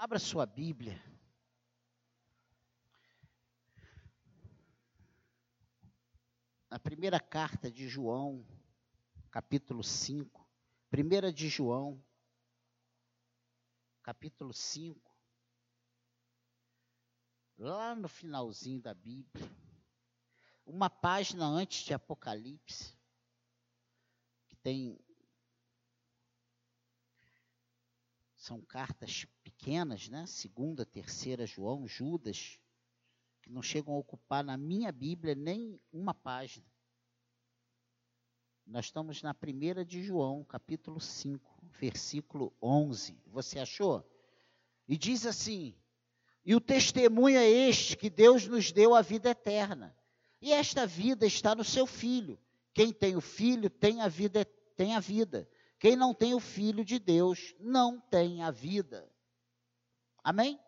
Abra sua Bíblia. Na primeira carta de João, capítulo 5. Primeira de João, capítulo 5. Lá no finalzinho da Bíblia. Uma página antes de Apocalipse. Que tem são cartas pequenas, né? Segunda, terceira João, Judas, que não chegam a ocupar na minha Bíblia nem uma página. Nós estamos na primeira de João, capítulo 5, versículo 11. Você achou? E diz assim: E o testemunho é este que Deus nos deu a vida eterna. E esta vida está no seu filho. Quem tem o filho tem a vida, tem a vida. Quem não tem o Filho de Deus não tem a vida. Amém?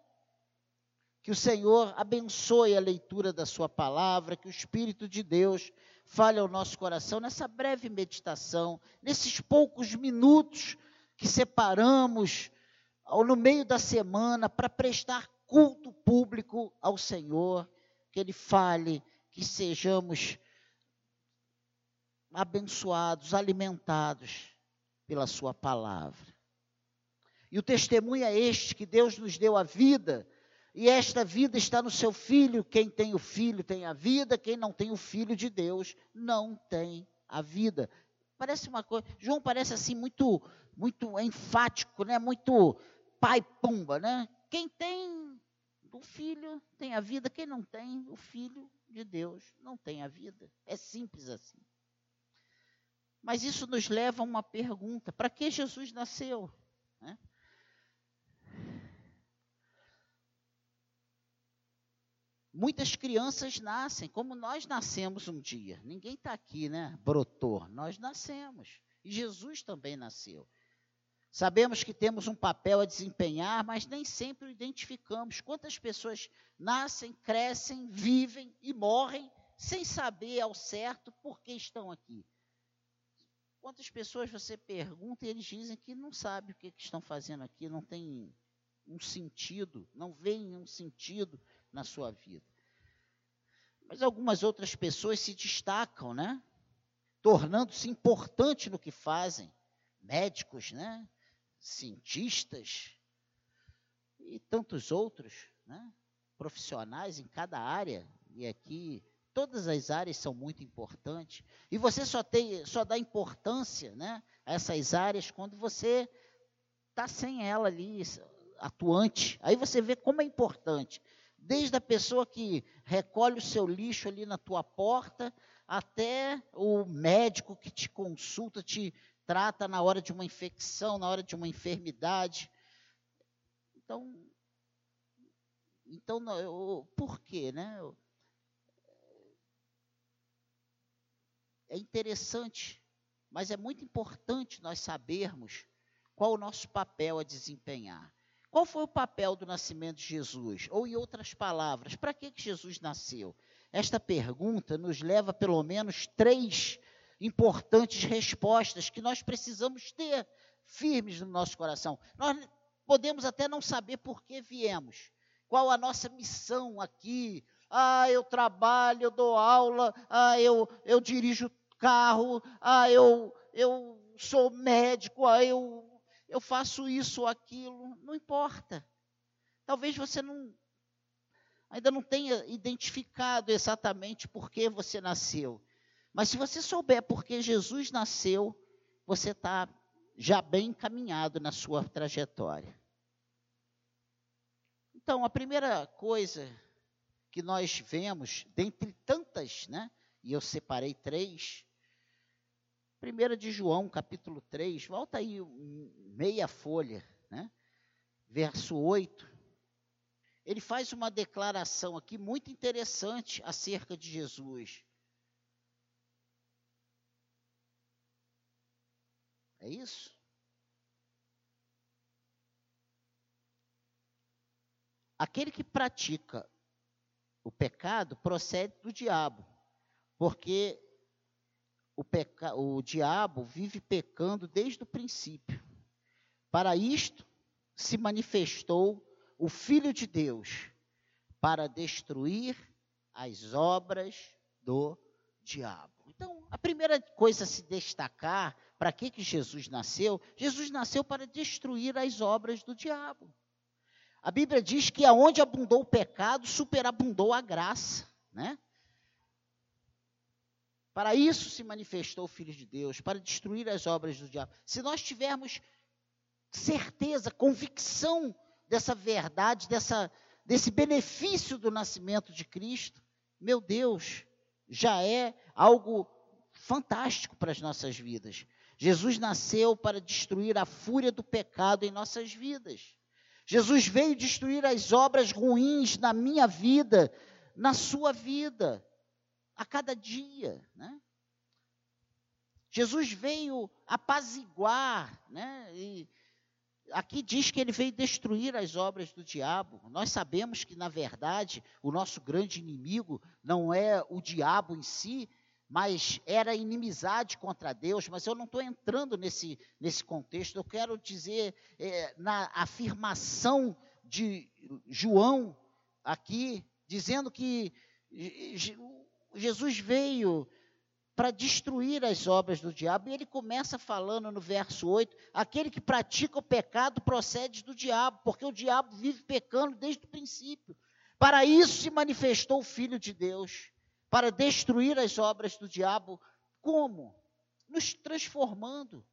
Que o Senhor abençoe a leitura da Sua palavra, que o Espírito de Deus fale ao nosso coração nessa breve meditação, nesses poucos minutos que separamos no meio da semana para prestar culto público ao Senhor, que Ele fale, que sejamos abençoados, alimentados pela Sua palavra. E o testemunho é este: que Deus nos deu a vida, e esta vida está no seu Filho. Quem tem o Filho tem a vida, quem não tem o Filho de Deus não tem a vida. Parece uma coisa. João parece assim muito, muito enfático, né? Muito pai pumba, né? Quem tem o Filho tem a vida, quem não tem o Filho de Deus não tem a vida. É simples assim. Mas isso nos leva a uma pergunta: para que Jesus nasceu? Né? Muitas crianças nascem, como nós nascemos um dia. Ninguém está aqui, né? Brotou. Nós nascemos. E Jesus também nasceu. Sabemos que temos um papel a desempenhar, mas nem sempre o identificamos. Quantas pessoas nascem, crescem, vivem e morrem sem saber ao certo por que estão aqui? Quantas pessoas você pergunta e eles dizem que não sabem o que, que estão fazendo aqui, não tem um sentido, não veem um sentido na sua vida. Mas algumas outras pessoas se destacam, né? Tornando-se importantes no que fazem. Médicos, né? Cientistas e tantos outros, né? Profissionais em cada área. E aqui Todas as áreas são muito importantes. E você só, tem, só dá importância né, a essas áreas quando você está sem ela ali, atuante. Aí você vê como é importante. Desde a pessoa que recolhe o seu lixo ali na tua porta, até o médico que te consulta, te trata na hora de uma infecção, na hora de uma enfermidade. Então, então por quê, né? É interessante, mas é muito importante nós sabermos qual o nosso papel a desempenhar. Qual foi o papel do nascimento de Jesus? Ou, em outras palavras, para que, que Jesus nasceu? Esta pergunta nos leva pelo menos três importantes respostas que nós precisamos ter firmes no nosso coração. Nós podemos até não saber por que viemos, qual a nossa missão aqui. Ah, eu trabalho, eu dou aula, ah, eu, eu dirijo carro, ah, eu, eu sou médico, ah, eu, eu faço isso ou aquilo, não importa. Talvez você não ainda não tenha identificado exatamente por que você nasceu. Mas se você souber por que Jesus nasceu, você está já bem encaminhado na sua trajetória. Então, a primeira coisa que nós vemos, dentre tantas, né, e eu separei três, 1 de João, capítulo 3, volta aí meia folha, né? verso 8. Ele faz uma declaração aqui muito interessante acerca de Jesus. É isso? Aquele que pratica o pecado procede do diabo, porque o, peca, o diabo vive pecando desde o princípio. Para isto se manifestou o Filho de Deus para destruir as obras do diabo. Então, a primeira coisa a se destacar, para que, que Jesus nasceu? Jesus nasceu para destruir as obras do diabo. A Bíblia diz que aonde abundou o pecado, superabundou a graça, né? Para isso se manifestou o Filho de Deus, para destruir as obras do diabo. Se nós tivermos certeza, convicção dessa verdade, dessa, desse benefício do nascimento de Cristo, meu Deus, já é algo fantástico para as nossas vidas. Jesus nasceu para destruir a fúria do pecado em nossas vidas. Jesus veio destruir as obras ruins na minha vida, na sua vida, a cada dia, né? Jesus veio apaziguar, né? E aqui diz que ele veio destruir as obras do diabo. Nós sabemos que, na verdade, o nosso grande inimigo não é o diabo em si, mas era inimizade contra Deus. Mas eu não estou entrando nesse, nesse contexto. Eu quero dizer, é, na afirmação de João aqui, dizendo que Jesus veio para destruir as obras do diabo. E ele começa falando no verso 8: aquele que pratica o pecado procede do diabo, porque o diabo vive pecando desde o princípio. Para isso se manifestou o Filho de Deus, para destruir as obras do diabo. Como? Nos transformando.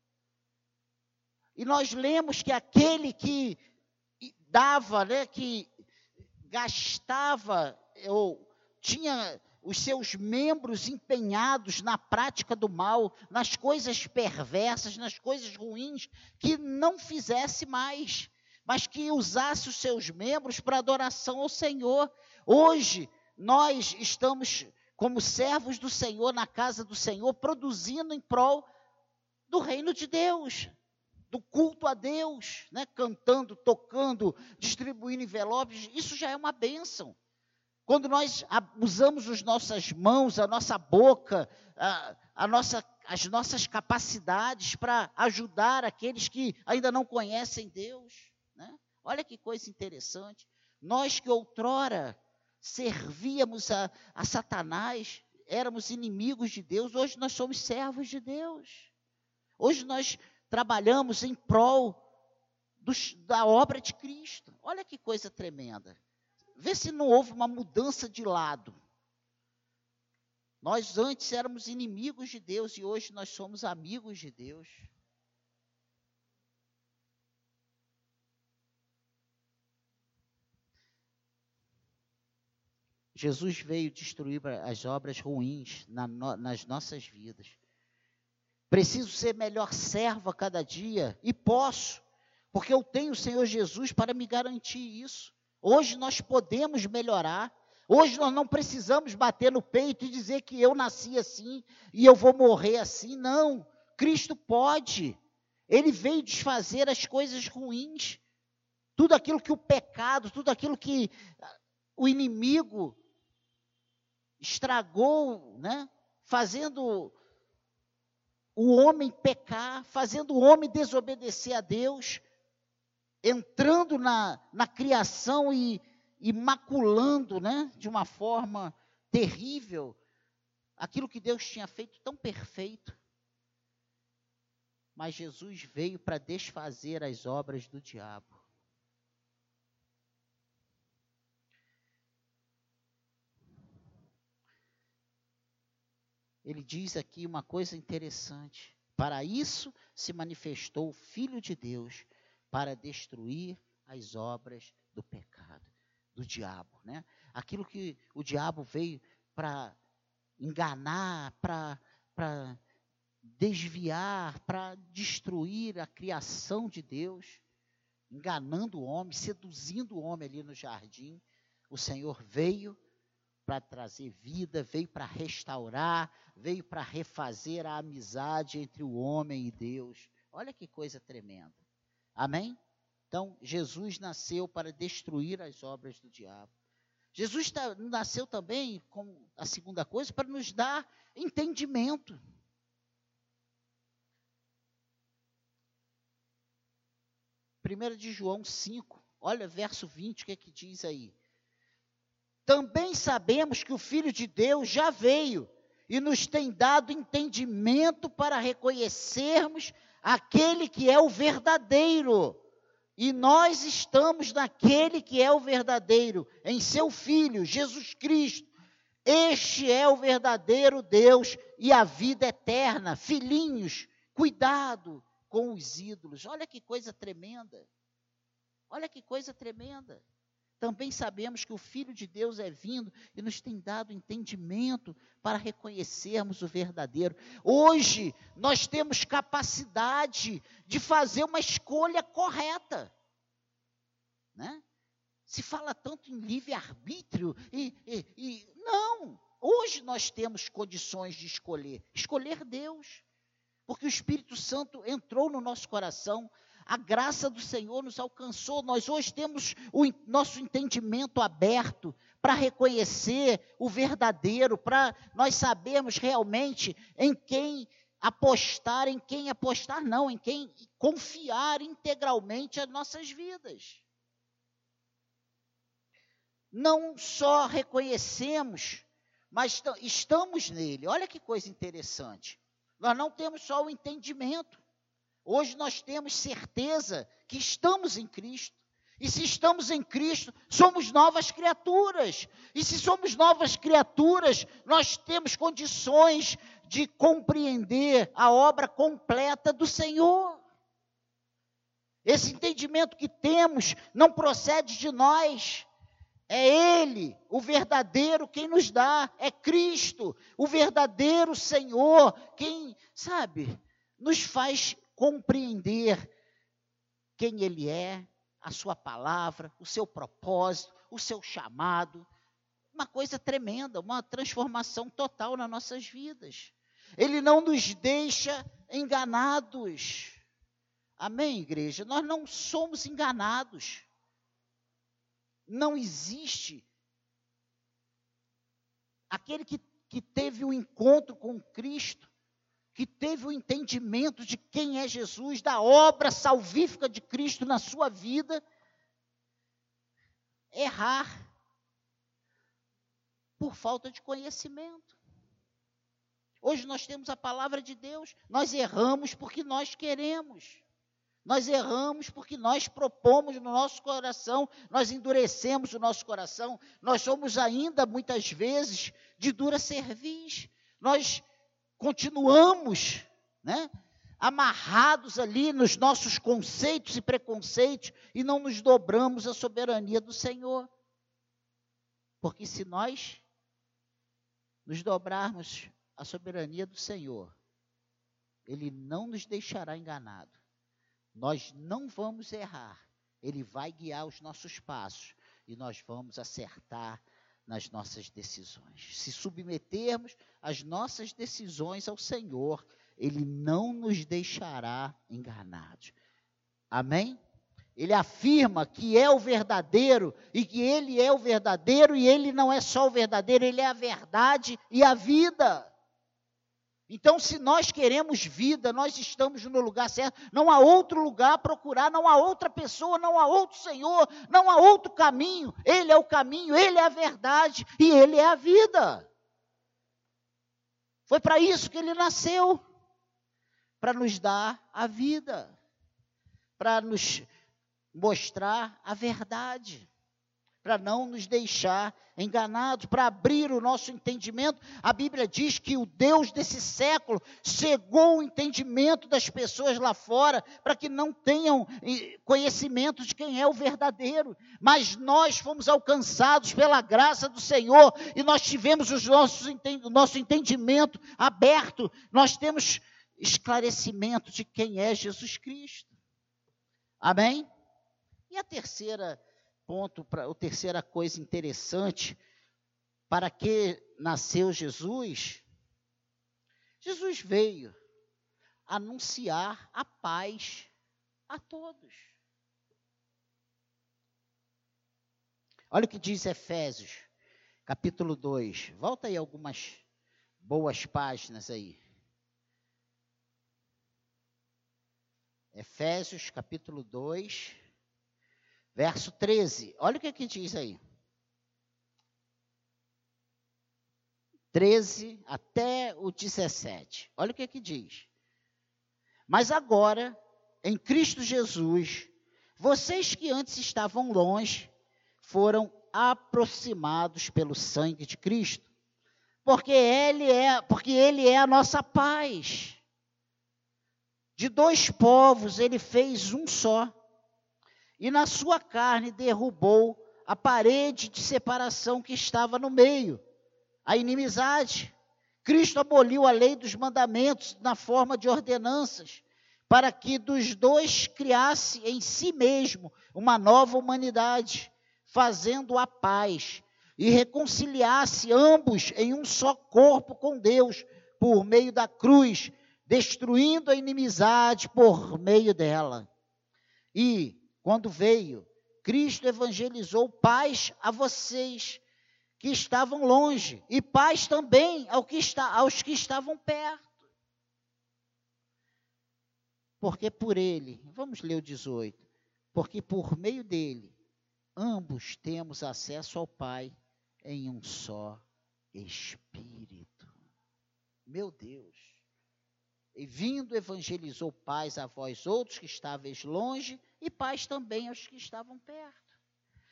E nós lemos que aquele que dava, né, que gastava ou tinha os seus membros empenhados na prática do mal, nas coisas perversas, nas coisas ruins, que não fizesse mais, mas que usasse os seus membros para adoração ao Senhor. Hoje, nós estamos, como servos do Senhor, na casa do Senhor, produzindo em prol do reino de Deus, do culto a Deus, né? cantando, tocando, distribuindo envelopes, isso já é uma bênção. Quando nós usamos as nossas mãos, a nossa boca, a, a nossa, as nossas capacidades para ajudar aqueles que ainda não conhecem Deus. Né? Olha que coisa interessante. Nós que outrora servíamos a, a Satanás, éramos inimigos de Deus, hoje nós somos servos de Deus. Hoje nós trabalhamos em prol dos, da obra de Cristo. Olha que coisa tremenda. Vê se não houve uma mudança de lado. Nós antes éramos inimigos de Deus e hoje nós somos amigos de Deus. Jesus veio destruir as obras ruins na, nas nossas vidas. Preciso ser melhor servo a cada dia e posso, porque eu tenho o Senhor Jesus para me garantir isso. Hoje nós podemos melhorar. Hoje nós não precisamos bater no peito e dizer que eu nasci assim e eu vou morrer assim. Não. Cristo pode. Ele veio desfazer as coisas ruins. Tudo aquilo que o pecado, tudo aquilo que o inimigo estragou, né? Fazendo o homem pecar, fazendo o homem desobedecer a Deus entrando na, na criação e, e maculando, né, de uma forma terrível, aquilo que Deus tinha feito tão perfeito. Mas Jesus veio para desfazer as obras do diabo. Ele diz aqui uma coisa interessante. Para isso se manifestou o Filho de Deus, para destruir as obras do pecado, do diabo, né? Aquilo que o diabo veio para enganar, para desviar, para destruir a criação de Deus, enganando o homem, seduzindo o homem ali no jardim. O Senhor veio para trazer vida, veio para restaurar, veio para refazer a amizade entre o homem e Deus. Olha que coisa tremenda. Amém? Então, Jesus nasceu para destruir as obras do diabo. Jesus nasceu também, como a segunda coisa, para nos dar entendimento. Primeira de João 5, Olha verso 20, o que é que diz aí? Também sabemos que o Filho de Deus já veio e nos tem dado entendimento para reconhecermos aquele que é o verdadeiro. E nós estamos naquele que é o verdadeiro, em seu Filho, Jesus Cristo. Este é o verdadeiro Deus e a vida eterna. Filhinhos, cuidado com os ídolos. Olha que coisa tremenda. Olha que coisa tremenda. Também sabemos que o Filho de Deus é vindo e nos tem dado entendimento para reconhecermos o verdadeiro. Hoje, nós temos capacidade de fazer uma escolha correta. Né? Se fala tanto em livre-arbítrio e, e, e. Não! Hoje nós temos condições de escolher escolher Deus. Porque o Espírito Santo entrou no nosso coração, a graça do Senhor nos alcançou. Nós hoje temos o nosso entendimento aberto para reconhecer o verdadeiro, para nós sabermos realmente em quem apostar, em quem apostar não, em quem confiar integralmente as nossas vidas. Não só reconhecemos, mas estamos nele. Olha que coisa interessante. Nós não temos só o entendimento, Hoje nós temos certeza que estamos em Cristo. E se estamos em Cristo, somos novas criaturas. E se somos novas criaturas, nós temos condições de compreender a obra completa do Senhor. Esse entendimento que temos não procede de nós, é Ele, o verdadeiro, quem nos dá, é Cristo, o verdadeiro Senhor, quem, sabe, nos faz compreender quem Ele é, a Sua palavra, o seu propósito, o seu chamado. Uma coisa tremenda, uma transformação total nas nossas vidas. Ele não nos deixa enganados. Amém, igreja? Nós não somos enganados. Não existe aquele que, que teve o um encontro com Cristo que teve o entendimento de quem é Jesus, da obra salvífica de Cristo na sua vida, errar por falta de conhecimento. Hoje nós temos a palavra de Deus, nós erramos porque nós queremos. Nós erramos porque nós propomos no nosso coração, nós endurecemos o nosso coração, nós somos ainda muitas vezes de dura cerviz. Nós continuamos, né? Amarrados ali nos nossos conceitos e preconceitos e não nos dobramos à soberania do Senhor. Porque se nós nos dobrarmos à soberania do Senhor, Ele não nos deixará enganado. Nós não vamos errar. Ele vai guiar os nossos passos e nós vamos acertar nas nossas decisões. Se submetermos as nossas decisões ao Senhor, Ele não nos deixará enganados. Amém? Ele afirma que é o verdadeiro e que Ele é o verdadeiro e Ele não é só o verdadeiro, Ele é a verdade e a vida. Então, se nós queremos vida, nós estamos no lugar certo. Não há outro lugar a procurar, não há outra pessoa, não há outro Senhor, não há outro caminho. Ele é o caminho, Ele é a verdade e Ele é a vida. Foi para isso que Ele nasceu para nos dar a vida, para nos mostrar a verdade para não nos deixar enganados, para abrir o nosso entendimento. A Bíblia diz que o Deus desse século cegou o entendimento das pessoas lá fora, para que não tenham conhecimento de quem é o verdadeiro. Mas nós fomos alcançados pela graça do Senhor e nós tivemos os nossos, o nosso entendimento aberto, nós temos esclarecimento de quem é Jesus Cristo. Amém? E a terceira ponto, para a terceira coisa interessante, para que nasceu Jesus? Jesus veio anunciar a paz a todos. Olha o que diz Efésios, capítulo 2. Volta aí algumas boas páginas aí. Efésios, capítulo 2 verso 13. Olha o que, que diz aí. 13 até o 17. Olha o que, que diz. Mas agora, em Cristo Jesus, vocês que antes estavam longe, foram aproximados pelo sangue de Cristo, porque ele é, porque ele é a nossa paz. De dois povos ele fez um só, e na sua carne derrubou a parede de separação que estava no meio, a inimizade. Cristo aboliu a lei dos mandamentos na forma de ordenanças, para que dos dois criasse em si mesmo uma nova humanidade, fazendo a paz e reconciliasse ambos em um só corpo com Deus por meio da cruz, destruindo a inimizade por meio dela. E, quando veio, Cristo evangelizou paz a vocês que estavam longe, e paz também ao que está, aos que estavam perto. Porque por ele, vamos ler o 18, porque por meio dele, ambos temos acesso ao Pai em um só Espírito. Meu Deus e vindo evangelizou paz a vós outros que estáveis longe e paz também aos que estavam perto.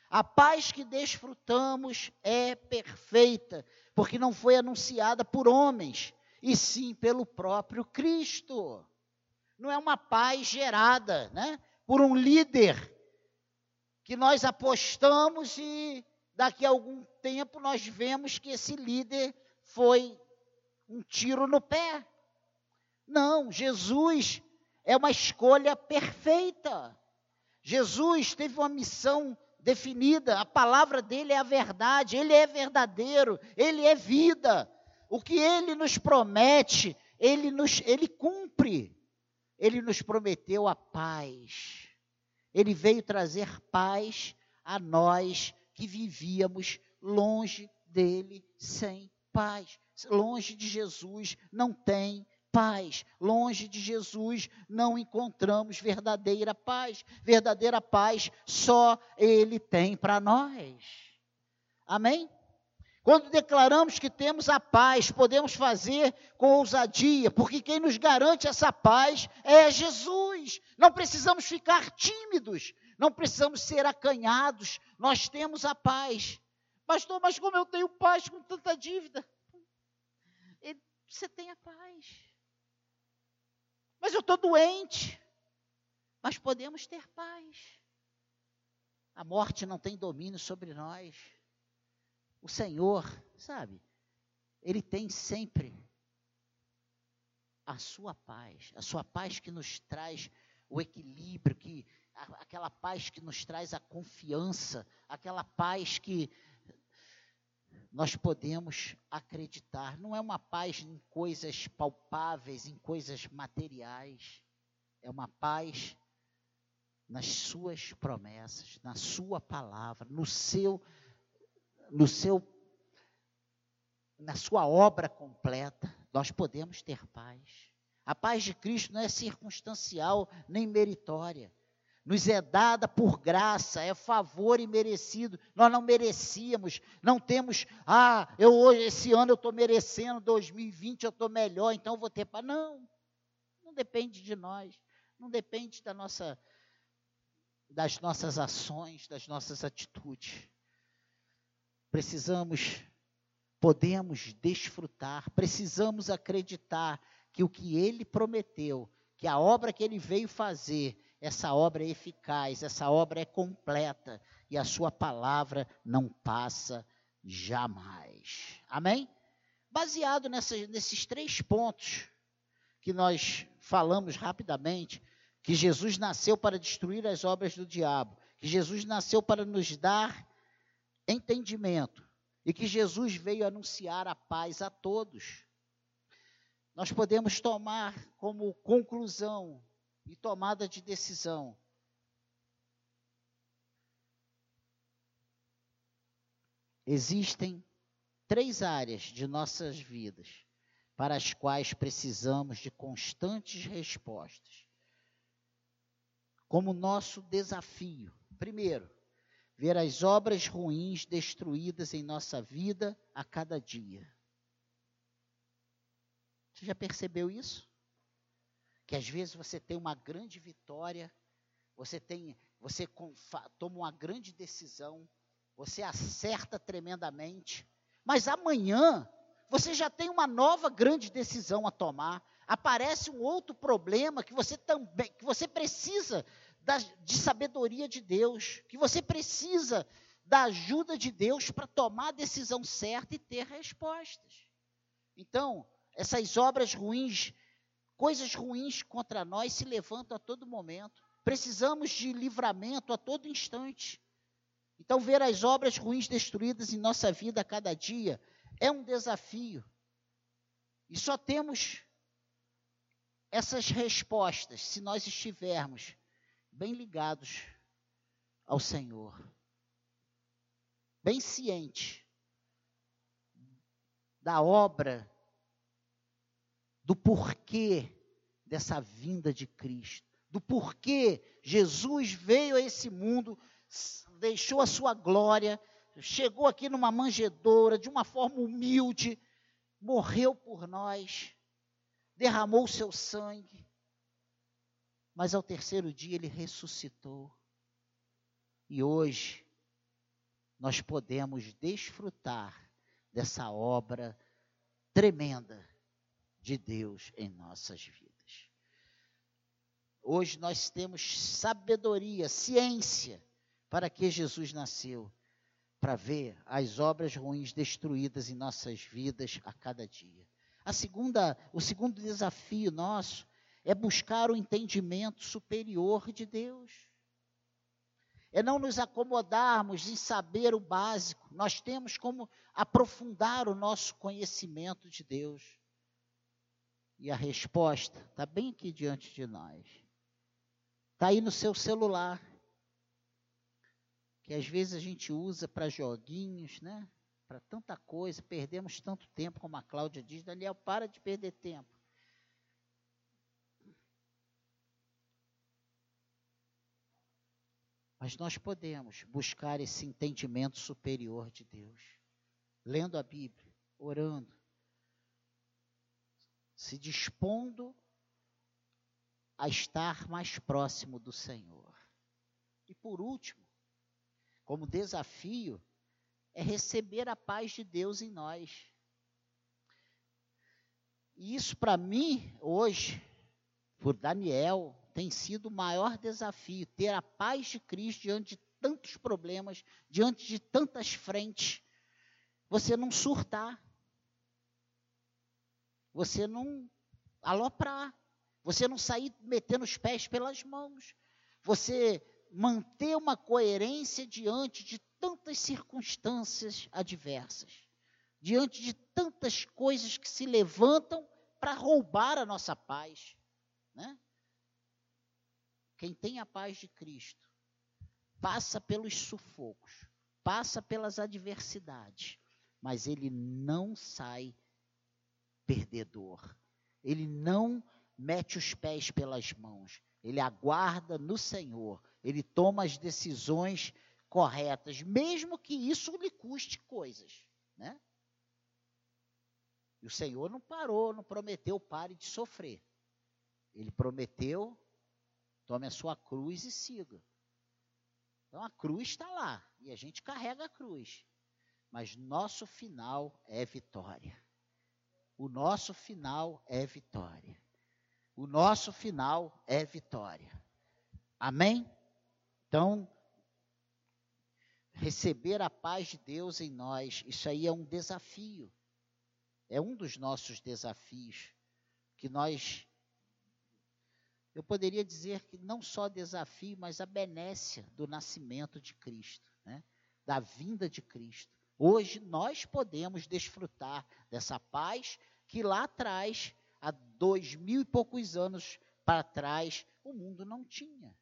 A paz que desfrutamos é perfeita, porque não foi anunciada por homens, e sim pelo próprio Cristo. Não é uma paz gerada, né, por um líder que nós apostamos e daqui a algum tempo nós vemos que esse líder foi um tiro no pé. Não, Jesus é uma escolha perfeita. Jesus teve uma missão definida, a palavra dele é a verdade, ele é verdadeiro, ele é vida. O que ele nos promete, ele nos ele cumpre. Ele nos prometeu a paz. Ele veio trazer paz a nós que vivíamos longe dele sem paz. Longe de Jesus não tem paz. Longe de Jesus não encontramos verdadeira paz. Verdadeira paz só Ele tem para nós. Amém? Quando declaramos que temos a paz, podemos fazer com ousadia, porque quem nos garante essa paz é Jesus. Não precisamos ficar tímidos, não precisamos ser acanhados, nós temos a paz. Pastor, mas como eu tenho paz com tanta dívida? Você tem a paz. Mas eu estou doente. Mas podemos ter paz. A morte não tem domínio sobre nós. O Senhor, sabe, Ele tem sempre a sua paz, a sua paz que nos traz o equilíbrio, que aquela paz que nos traz a confiança, aquela paz que nós podemos acreditar. Não é uma paz em coisas palpáveis, em coisas materiais. É uma paz nas suas promessas, na sua palavra, no seu no seu na sua obra completa. Nós podemos ter paz. A paz de Cristo não é circunstancial nem meritória nos é dada por graça, é favor e merecido. Nós não merecíamos, não temos, ah, eu hoje, esse ano eu estou merecendo, 2020 eu estou melhor, então vou ter paz. Não, não depende de nós, não depende da nossa, das nossas ações, das nossas atitudes. Precisamos, podemos desfrutar, precisamos acreditar que o que Ele prometeu, que a obra que Ele veio fazer, essa obra é eficaz, essa obra é completa e a sua palavra não passa jamais. Amém? Baseado nessa, nesses três pontos que nós falamos rapidamente, que Jesus nasceu para destruir as obras do diabo, que Jesus nasceu para nos dar entendimento e que Jesus veio anunciar a paz a todos. Nós podemos tomar como conclusão e tomada de decisão. Existem três áreas de nossas vidas para as quais precisamos de constantes respostas. Como nosso desafio. Primeiro, ver as obras ruins destruídas em nossa vida a cada dia. Você já percebeu isso? Que às vezes você tem uma grande vitória, você tem, você toma uma grande decisão, você acerta tremendamente, mas amanhã você já tem uma nova grande decisão a tomar. Aparece um outro problema que você também, que você precisa da, de sabedoria de Deus, que você precisa da ajuda de Deus para tomar a decisão certa e ter respostas. Então, essas obras ruins, coisas ruins contra nós se levantam a todo momento. Precisamos de livramento a todo instante. Então, ver as obras ruins destruídas em nossa vida a cada dia é um desafio. E só temos essas respostas se nós estivermos bem ligados ao Senhor, bem ciente da obra, do porquê dessa vinda de Cristo, do porquê Jesus veio a esse mundo, deixou a sua glória, chegou aqui numa manjedoura, de uma forma humilde, morreu por nós, derramou o seu sangue, mas ao terceiro dia ele ressuscitou. E hoje nós podemos desfrutar dessa obra tremenda de Deus em nossas vidas. Hoje nós temos sabedoria, ciência para que Jesus nasceu, para ver as obras ruins destruídas em nossas vidas a cada dia. A segunda, o segundo desafio nosso é buscar o entendimento superior de Deus. É não nos acomodarmos em saber o básico, nós temos como aprofundar o nosso conhecimento de Deus. E a resposta está bem aqui diante de nós. Está aí no seu celular. Que às vezes a gente usa para joguinhos, né? Para tanta coisa, perdemos tanto tempo, como a Cláudia diz, Daniel, para de perder tempo. Mas nós podemos buscar esse entendimento superior de Deus, lendo a Bíblia, orando, se dispondo a estar mais próximo do Senhor. E por último, como desafio, é receber a paz de Deus em nós. E isso para mim, hoje, por Daniel, tem sido o maior desafio, ter a paz de Cristo diante de tantos problemas, diante de tantas frentes. Você não surtar. Você não aloprar. Você não sair metendo os pés pelas mãos. Você manter uma coerência diante de tantas circunstâncias adversas, diante de tantas coisas que se levantam para roubar a nossa paz, né? Quem tem a paz de Cristo passa pelos sufocos, passa pelas adversidades, mas ele não sai perdedor. Ele não mete os pés pelas mãos. Ele aguarda no Senhor. Ele toma as decisões corretas, mesmo que isso lhe custe coisas, né? E o Senhor não parou, não prometeu pare de sofrer. Ele prometeu Tome a sua cruz e siga. Então a cruz está lá e a gente carrega a cruz. Mas nosso final é vitória. O nosso final é vitória. O nosso final é vitória. Amém? Então, receber a paz de Deus em nós, isso aí é um desafio. É um dos nossos desafios que nós eu poderia dizer que não só desafio, mas a benécia do nascimento de Cristo, né? da vinda de Cristo. Hoje nós podemos desfrutar dessa paz que lá atrás, há dois mil e poucos anos para trás, o mundo não tinha.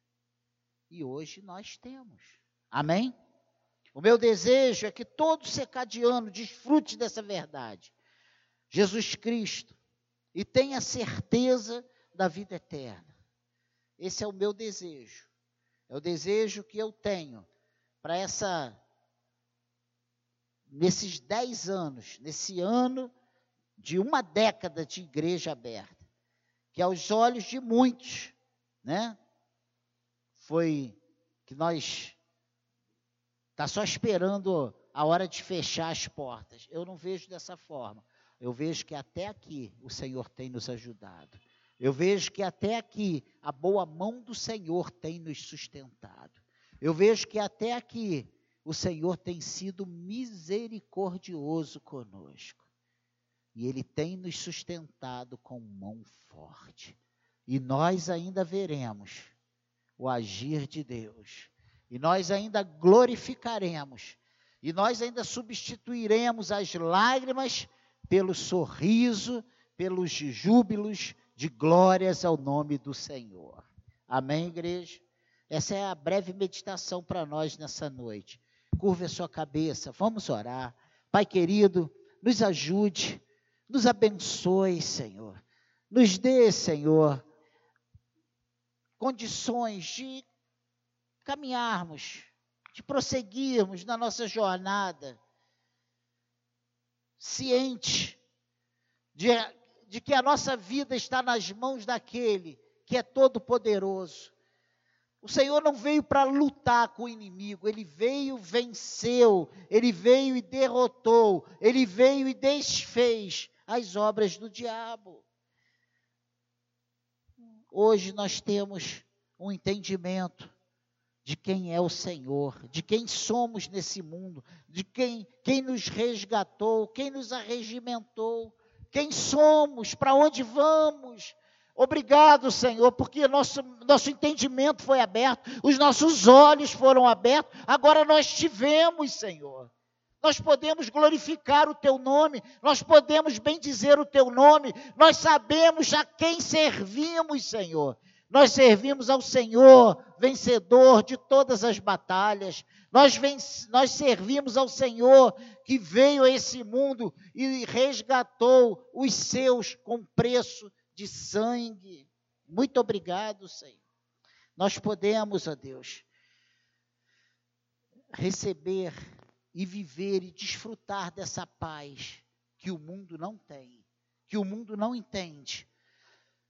E hoje nós temos. Amém? O meu desejo é que todo secadiano desfrute dessa verdade. Jesus Cristo. E tenha certeza da vida eterna. Esse é o meu desejo. É o desejo que eu tenho para essa nesses dez anos, nesse ano de uma década de igreja aberta, que aos olhos de muitos, né, foi que nós está só esperando a hora de fechar as portas. Eu não vejo dessa forma. Eu vejo que até aqui o Senhor tem nos ajudado. Eu vejo que até aqui a boa mão do Senhor tem nos sustentado. Eu vejo que até aqui o Senhor tem sido misericordioso conosco. E Ele tem nos sustentado com mão forte. E nós ainda veremos o agir de Deus. E nós ainda glorificaremos. E nós ainda substituiremos as lágrimas pelo sorriso, pelos júbilos de glórias ao nome do Senhor. Amém, igreja? Essa é a breve meditação para nós nessa noite. Curva a sua cabeça, vamos orar. Pai querido, nos ajude, nos abençoe, Senhor. Nos dê, Senhor, condições de caminharmos, de prosseguirmos na nossa jornada, ciente de, de que a nossa vida está nas mãos daquele que é todo-poderoso. O Senhor não veio para lutar com o inimigo, ele veio, venceu, ele veio e derrotou, ele veio e desfez as obras do diabo. Hoje nós temos um entendimento de quem é o Senhor, de quem somos nesse mundo, de quem, quem nos resgatou, quem nos arregimentou, quem somos, para onde vamos. Obrigado, Senhor, porque nosso, nosso entendimento foi aberto, os nossos olhos foram abertos, agora nós tivemos, Senhor. Nós podemos glorificar o teu nome, nós podemos bendizer o teu nome, nós sabemos a quem servimos, Senhor. Nós servimos ao Senhor, vencedor de todas as batalhas. Nós, nós servimos ao Senhor que veio a esse mundo e resgatou os seus com preço de sangue. Muito obrigado, Senhor. Nós podemos, ó Deus, receber e viver e desfrutar dessa paz que o mundo não tem, que o mundo não entende.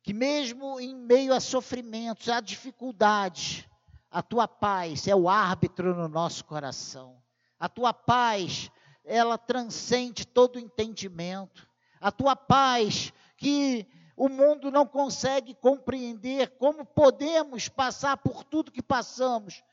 Que mesmo em meio a sofrimentos, a dificuldades, a tua paz é o árbitro no nosso coração. A tua paz, ela transcende todo entendimento. A tua paz que o mundo não consegue compreender como podemos passar por tudo que passamos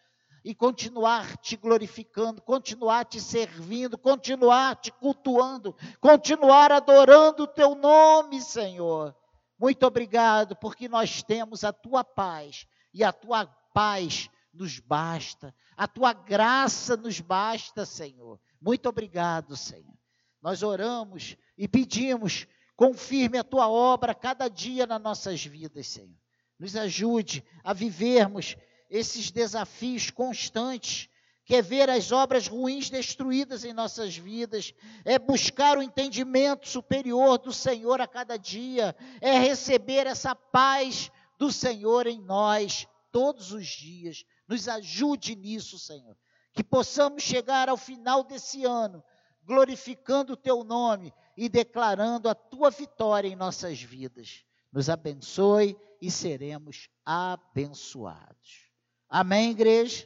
e continuar te glorificando, continuar te servindo, continuar te cultuando, continuar adorando o teu nome, Senhor. Muito obrigado, porque nós temos a tua paz e a tua paz nos basta, a tua graça nos basta, Senhor. Muito obrigado, Senhor. Nós oramos e pedimos, confirme a tua obra cada dia nas nossas vidas, Senhor. Nos ajude a vivermos esses desafios constantes, que é ver as obras ruins destruídas em nossas vidas, é buscar o entendimento superior do Senhor a cada dia, é receber essa paz do Senhor em nós todos os dias. Nos ajude nisso, Senhor. Que possamos chegar ao final desse ano glorificando o teu nome e declarando a tua vitória em nossas vidas. Nos abençoe e seremos abençoados. Amém, igreja?